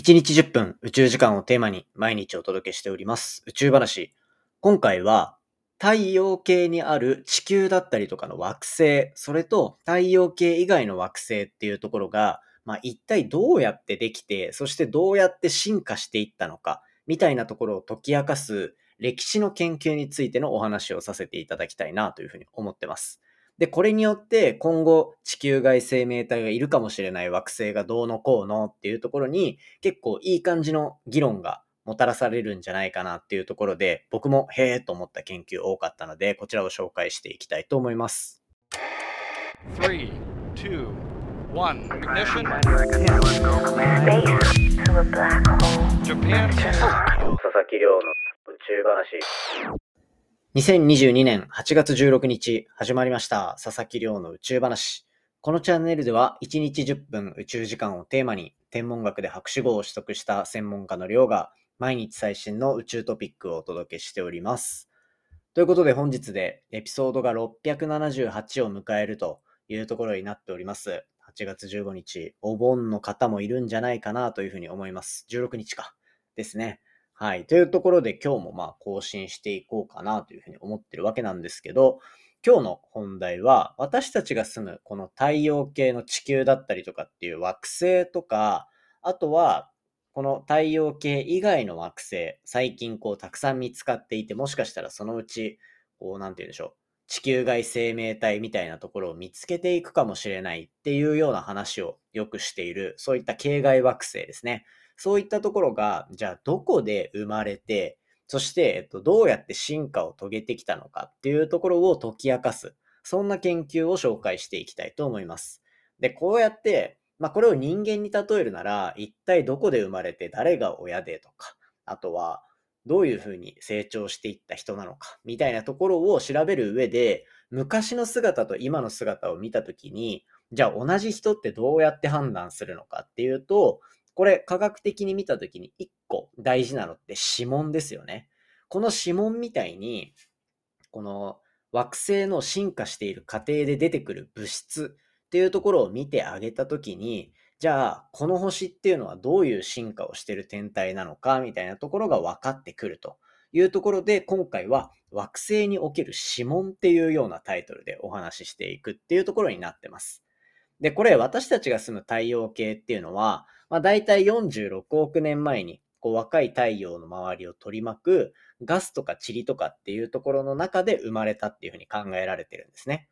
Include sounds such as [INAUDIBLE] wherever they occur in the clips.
1日10分宇宙時間をテーマに毎日お届けしております宇宙話。今回は太陽系にある地球だったりとかの惑星、それと太陽系以外の惑星っていうところが、まあ、一体どうやってできて、そしてどうやって進化していったのか、みたいなところを解き明かす歴史の研究についてのお話をさせていただきたいなというふうに思ってます。で、これによって今後地球外生命体がいるかもしれない惑星がどうのこうのっていうところに結構いい感じの議論がもたらされるんじゃないかなっていうところで僕もへえと思った研究多かったのでこちらを紹介していきたいと思います。3, 2, 1, ignition. Japan. 佐々木亮の宇宙話。2022年8月16日始まりました佐々木亮の宇宙話。このチャンネルでは1日10分宇宙時間をテーマに天文学で博士号を取得した専門家の亮が毎日最新の宇宙トピックをお届けしております。ということで本日でエピソードが678を迎えるというところになっております。8月15日、お盆の方もいるんじゃないかなというふうに思います。16日かですね。はい。というところで今日もまあ更新していこうかなというふうに思ってるわけなんですけど、今日の本題は私たちが住むこの太陽系の地球だったりとかっていう惑星とか、あとはこの太陽系以外の惑星、最近こうたくさん見つかっていて、もしかしたらそのうち、こうなんて言うんでしょう。地球外生命体みたいなところを見つけていくかもしれないっていうような話をよくしている、そういった系外惑星ですね。そういったところが、じゃあどこで生まれて、そして、えっと、どうやって進化を遂げてきたのかっていうところを解き明かす、そんな研究を紹介していきたいと思います。で、こうやって、まあ、これを人間に例えるなら、一体どこで生まれて誰が親でとか、あとは、どういうふうに成長していった人なのか、みたいなところを調べる上で、昔の姿と今の姿を見たときに、じゃあ同じ人ってどうやって判断するのかっていうと、これ科学的に見たときに一個大事なのって指紋ですよね。この指紋みたいに、この惑星の進化している過程で出てくる物質っていうところを見てあげたときに、じゃあ、この星っていうのはどういう進化をしてる天体なのかみたいなところが分かってくるというところで、今回は惑星における指紋っていうようなタイトルでお話ししていくっていうところになってます。で、これ私たちが住む太陽系っていうのは、まあ、大体46億年前にこう若い太陽の周りを取り巻くガスとか塵とかっていうところの中で生まれたっていうふうに考えられてるんですね。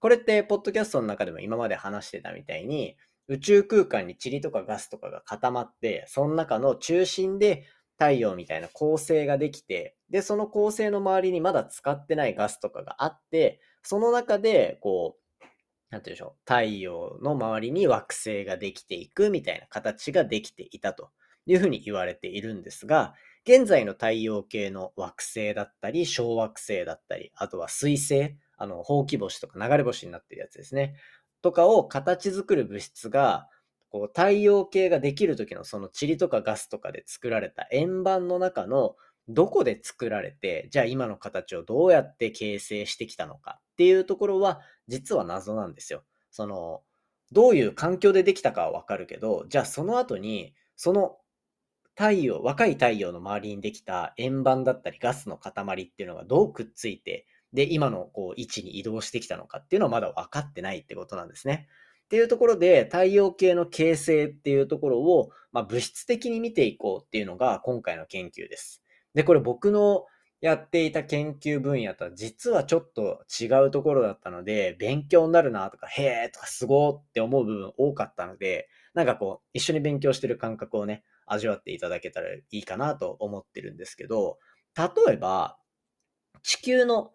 これって、ポッドキャストの中でも今まで話してたみたいに、宇宙空間に塵とかガスとかが固まって、その中の中心で太陽みたいな構成ができて、で、その構成の周りにまだ使ってないガスとかがあって、その中で、こう、なんて言うでしょう、太陽の周りに惑星ができていくみたいな形ができていたというふうに言われているんですが、現在の太陽系の惑星だったり、小惑星だったり、あとは水星、あの、ほうき星とか流れ星になってるやつですね。とかを形作る物質が、こう太陽系ができる時のその塵とかガスとかで作られた円盤の中のどこで作られて、じゃあ今の形をどうやって形成してきたのかっていうところは、実は謎なんですよ。その、どういう環境でできたかはわかるけど、じゃあその後に、その太陽、若い太陽の周りにできた円盤だったりガスの塊っていうのがどうくっついて、で、今のこう位置に移動してきたのかっていうのはまだ分かってないってことなんですね。っていうところで、太陽系の形成っていうところを、まあ、物質的に見ていこうっていうのが今回の研究です。で、これ僕のやっていた研究分野とは実はちょっと違うところだったので、勉強になるなとか、へーとかすごーって思う部分多かったので、なんかこう、一緒に勉強してる感覚をね、味わっていただけたらいいかなと思ってるんですけど、例えば、地球の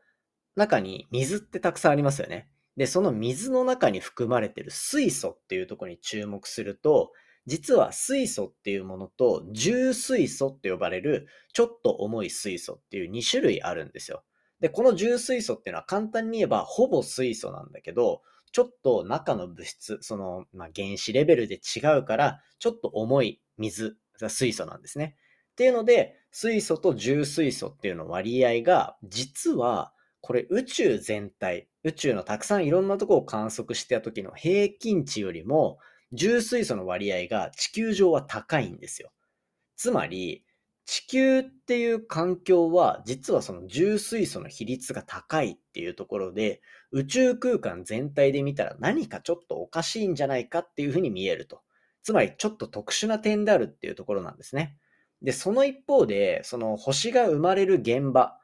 中に水ってたくさんありますよね。で、その水の中に含まれてる水素っていうところに注目すると、実は水素っていうものと重水素って呼ばれるちょっと重い水素っていう2種類あるんですよ。で、この重水素っていうのは簡単に言えばほぼ水素なんだけど、ちょっと中の物質、その、まあ、原子レベルで違うから、ちょっと重い水、水素なんですね。っていうので、水素と重水素っていうの割合が、実は、これ宇宙全体、宇宙のたくさんいろんなとこを観測してた時の平均値よりも、重水素の割合が地球上は高いんですよ。つまり、地球っていう環境は実はその重水素の比率が高いっていうところで宇宙空間全体で見たら何かちょっとおかしいんじゃないかっていうふうに見えると。つまりちょっと特殊な点であるっていうところなんですね。で、その一方で、その星が生まれる現場、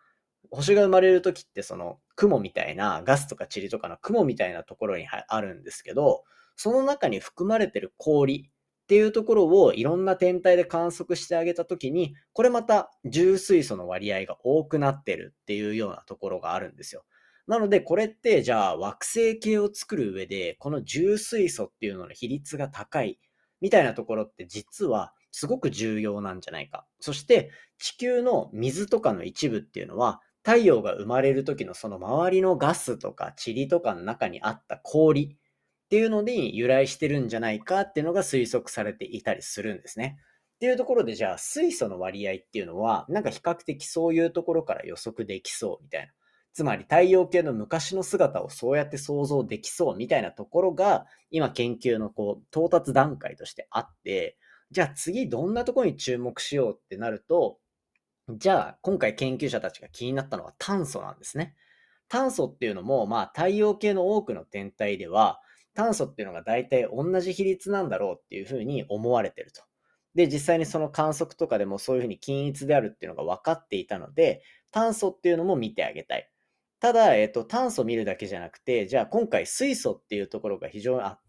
星が生まれる時ってその雲みたいなガスとか塵とかの雲みたいなところにあるんですけど、その中に含まれてる氷っていうところをいろんな天体で観測してあげた時に、これまた重水素の割合が多くなってるっていうようなところがあるんですよ。なので、これってじゃあ惑星系を作る上で、この重水素っていうのの比率が高いみたいなところって実はすごく重要なんじゃないか。そして地球の水とかの一部っていうのは太陽が生まれる時のその周りのガスとか塵とかの中にあった氷っていうのに由来してるんじゃないかっていうのが推測されていたりするんですね。っていうところでじゃあ水素の割合っていうのはなんか比較的そういうところから予測できそうみたいな。つまり太陽系の昔の姿をそうやって想像できそうみたいなところが今研究のこう到達段階としてあってじゃあ次どんなところに注目しようってなると、じゃあ今回研究者たちが気になったのは炭素なんですね。炭素っていうのも、まあ太陽系の多くの天体では、炭素っていうのが大体同じ比率なんだろうっていうふうに思われてると。で、実際にその観測とかでもそういうふうに均一であるっていうのが分かっていたので、炭素っていうのも見てあげたい。ただ、えっと、炭素見るだけじゃなくて、じゃあ今回水素っていうところが非常に、あ、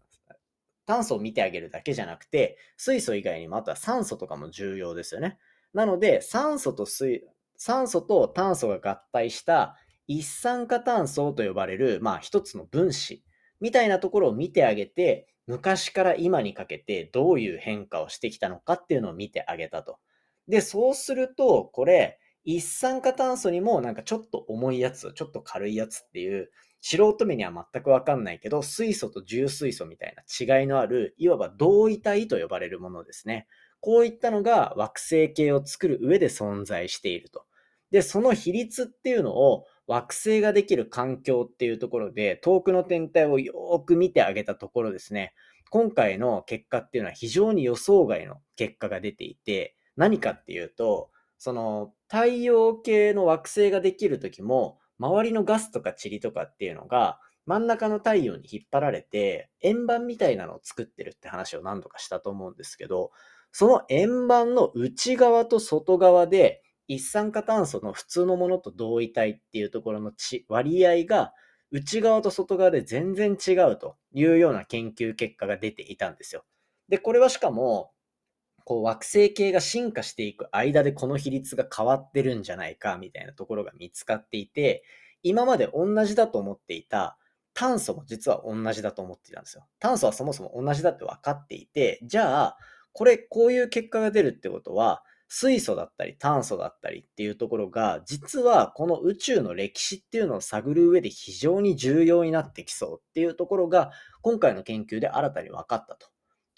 炭素を見てあげるだけじゃなくて、水素以外にもあとは酸素とかも重要ですよね。なので、酸素と水、酸素と炭素が合体した一酸化炭素と呼ばれる、まあ一つの分子みたいなところを見てあげて、昔から今にかけてどういう変化をしてきたのかっていうのを見てあげたと。で、そうすると、これ、一酸化炭素にもなんかちょっと重いやつ、ちょっと軽いやつっていう、素人目には全くわかんないけど、水素と重水素みたいな違いのある、いわば同位体と呼ばれるものですね。こういったのが惑星系を作る上で存在していると。で、その比率っていうのを惑星ができる環境っていうところで、遠くの天体をよく見てあげたところですね、今回の結果っていうのは非常に予想外の結果が出ていて、何かっていうと、その太陽系の惑星ができる時も、周りのガスとか塵とかっていうのが、真ん中の太陽に引っ張られて、円盤みたいなのを作ってるって話を何度かしたと思うんですけど、その円盤の内側と外側で、一酸化炭素の普通のものと同位体っていうところの割合が内側と外側で全然違うというような研究結果が出ていたんですよ。で、これはしかもこう惑星系が進化していく間でこの比率が変わってるんじゃないかみたいなところが見つかっていて、今まで同じだと思っていた炭素も実は同じだと思っていたんですよ。炭素はそもそも同じだって分かっていて、じゃあ、これ、こういう結果が出るってことは、水素だったり炭素だったりっていうところが、実はこの宇宙の歴史っていうのを探る上で非常に重要になってきそうっていうところが、今回の研究で新たに分かったと。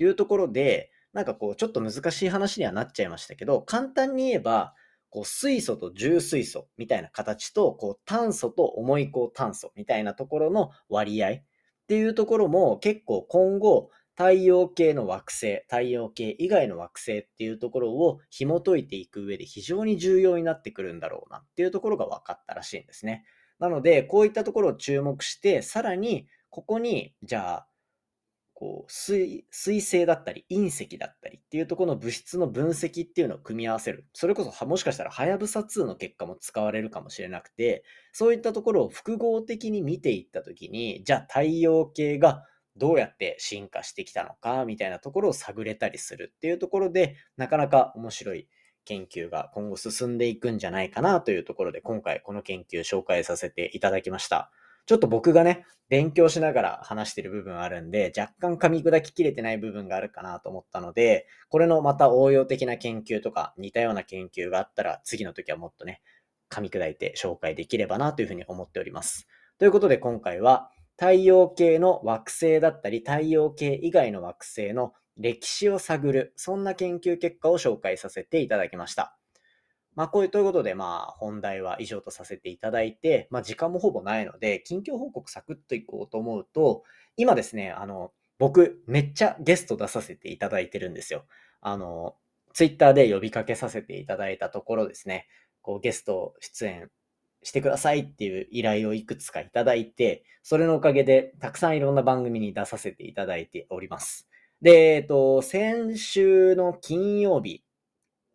いうところで、なんかこう、ちょっと難しい話にはなっちゃいましたけど、簡単に言えば、こう水素と重水素みたいな形と、こう炭素と重い高炭素みたいなところの割合っていうところも結構今後、太陽系の惑星、太陽系以外の惑星っていうところを紐解いていく上で非常に重要になってくるんだろうなっていうところが分かったらしいんですね。なので、こういったところを注目して、さらにここに、じゃあ、こう水星だったり隕石だったりっていうとこの物質の分析っていうのを組み合わせる。それこそもしかしたらはやぶさ2の結果も使われるかもしれなくて、そういったところを複合的に見ていったときに、じゃあ太陽系がどうやって進化してきたのかみたいなところを探れたりするっていうところで、なかなか面白い研究が今後進んでいくんじゃないかなというところで、今回この研究紹介させていただきました。ちょっと僕がね、勉強しながら話してる部分あるんで、若干噛み砕ききれてない部分があるかなと思ったので、これのまた応用的な研究とか似たような研究があったら、次の時はもっとね、噛み砕いて紹介できればなというふうに思っております。ということで今回は、太陽系の惑星だったり、太陽系以外の惑星の歴史を探る、そんな研究結果を紹介させていただきました。まあ、こういうということで、まあ、本題は以上とさせていただいて、まあ、時間もほぼないので、近況報告サクッといこうと思うと、今ですね、あの、僕、めっちゃゲスト出させていただいてるんですよ。あの、ツイッターで呼びかけさせていただいたところですね、こうゲスト出演してくださいっていう依頼をいくつかいただいて、それのおかげでたくさんいろんな番組に出させていただいております。で、えっと、先週の金曜日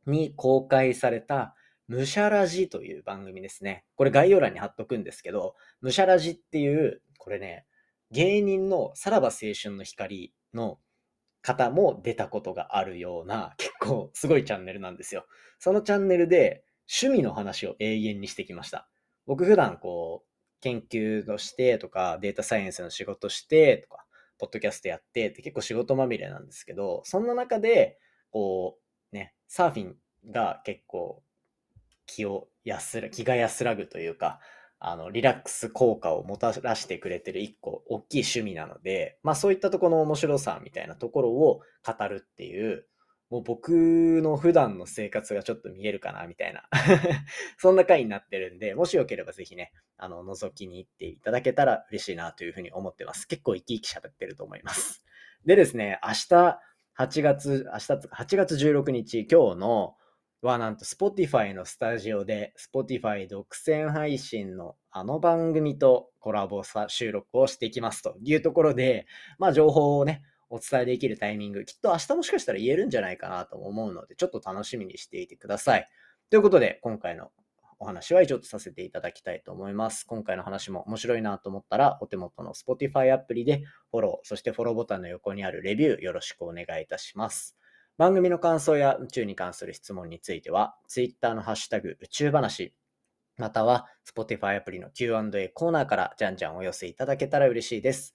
に公開された、ムシャラジという番組ですね。これ概要欄に貼っとくんですけど、ムシャラジっていう、これね、芸人のさらば青春の光の方も出たことがあるような、結構すごいチャンネルなんですよ。そのチャンネルで趣味の話を永遠にしてきました。僕普段こう、研究をしてとか、データサイエンスの仕事してとか、ポッドキャストやってって結構仕事まみれなんですけど、そんな中で、こう、ね、サーフィンが結構気を安ら、気が安らぐというか、あの、リラックス効果をもたらしてくれてる一個大きい趣味なので、まあそういったとこの面白さみたいなところを語るっていう、もう僕の普段の生活がちょっと見えるかな、みたいな [LAUGHS] そんな回になってるんで、もしよければぜひね、あの、覗きに行っていただけたら嬉しいなというふうに思ってます。結構生き生き喋ってると思います。[LAUGHS] でですね、明日、8月、明日、8月16日、今日の、はなんと Spotify のスタジオで Spotify 独占配信のあの番組とコラボ収録をしていきますというところで、まあ情報をね、お伝えできるタイミング、きっと明日もしかしたら言えるんじゃないかなと思うので、ちょっと楽しみにしていてください。ということで、今回のお話は以上とさせていただきたいと思います。今回の話も面白いなと思ったら、お手元の Spotify アプリでフォロー、そしてフォローボタンの横にあるレビューよろしくお願いいたします。番組の感想や宇宙に関する質問については、Twitter のハッシュタグ宇宙話、または Spotify アプリの Q&A コーナーからじゃんじゃんお寄せいただけたら嬉しいです。